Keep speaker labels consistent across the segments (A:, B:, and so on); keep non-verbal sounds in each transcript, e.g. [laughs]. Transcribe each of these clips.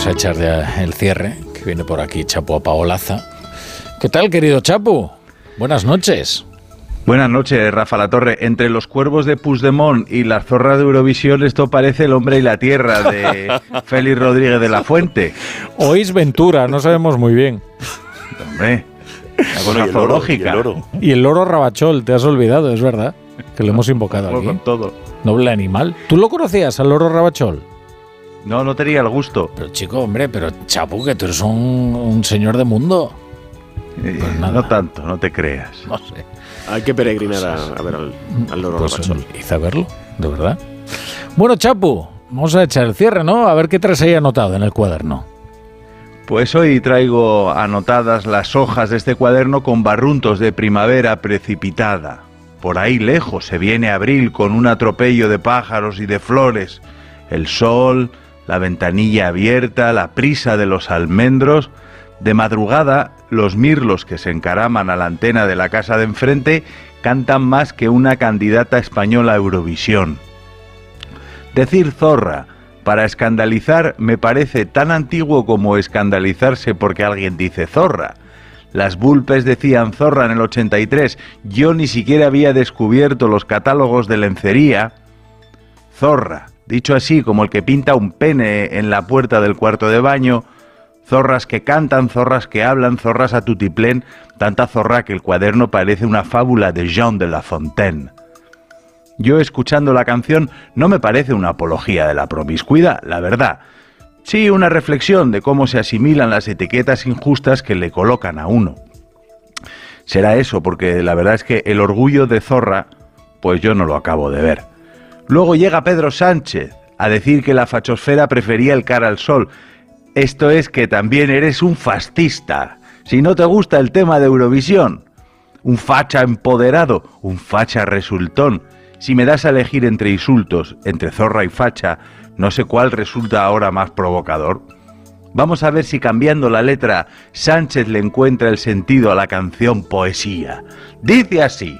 A: vamos a echar ya el cierre, que viene por aquí Chapo Paolaza. ¿Qué tal, querido Chapo? Buenas noches.
B: Buenas noches, Rafa La Torre. Entre los cuervos de Puigdemont y las zorras de Eurovisión, esto parece el hombre y la tierra de [laughs] Félix Rodríguez de la Fuente.
A: Oís Ventura, no sabemos muy bien.
B: Hombre, la cosa zoológica.
A: Y el loro Rabachol, te has olvidado, es verdad. Que lo hemos invocado aquí.
B: con todo.
A: Noble animal. ¿Tú lo conocías al loro Rabachol?
B: No, no tenía el gusto.
A: Pero chico, hombre, pero Chapu, que tú eres un, un señor de mundo.
B: Eh,
A: Pues nada.
B: no tanto, no te creas.
A: No sé.
C: Hay que peregrinar a, a ver al, al loro
A: Pues a verlo, de verdad. Bueno, Chapu, vamos a echar el cierre, ¿no? A ver qué traes ahí anotado en el cuaderno.
B: Pues hoy traigo anotadas las hojas de este cuaderno con barruntos de primavera precipitada. Por ahí lejos se viene abril con un atropello de pájaros y de flores. El sol, la ventanilla abierta, la prisa de los almendros. De madrugada, los mirlos que se encaraman a la antena de la casa de enfrente cantan más que una candidata española a Eurovisión. Decir zorra para escandalizar me parece tan antiguo como escandalizarse porque alguien dice zorra. Las Bulpes decían zorra en el 83, yo ni siquiera había descubierto los catálogos de lencería. Zorra, dicho así como el que pinta un pene en la puerta del cuarto de baño, zorras que cantan, zorras que hablan, zorras a tutiplén, tanta zorra que el cuaderno parece una fábula de Jean de La Fontaine. Yo escuchando la canción no me parece una apología de la promiscuidad, la verdad. Sí, una reflexión de cómo se asimilan las etiquetas injustas que le colocan a uno. Será eso, porque la verdad es que el orgullo de zorra, pues yo no lo acabo de ver. Luego llega Pedro Sánchez a decir que la fachosfera prefería el cara al sol. Esto es que también eres un fascista. Si no te gusta el tema de Eurovisión, un facha empoderado, un facha resultón. Si me das a elegir entre insultos, entre zorra y facha, no sé cuál resulta ahora más provocador. Vamos a ver si cambiando la letra Sánchez le encuentra el sentido a la canción Poesía. Dice así,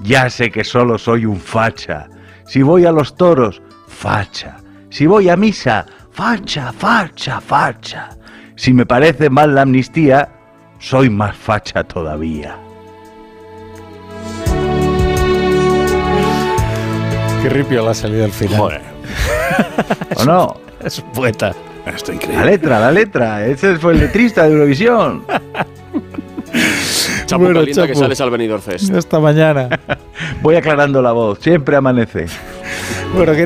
B: ya sé que solo soy un facha. Si voy a los toros, facha. Si voy a misa, facha, facha, facha. Si me parece mal la amnistía, soy más facha todavía.
A: Qué ripio la salida al final.
C: Joder, [laughs]
B: ¿O no?
A: Es poeta.
C: esto es
B: La
C: increíble.
B: letra, la letra. Ese fue el letrista de Eurovisión.
C: Chapo,
A: Bueno,
C: qué lindo que sales al Benidorm Fest.
A: Hasta mañana. [laughs]
B: Voy aclarando la voz. Siempre amanece.
A: bueno,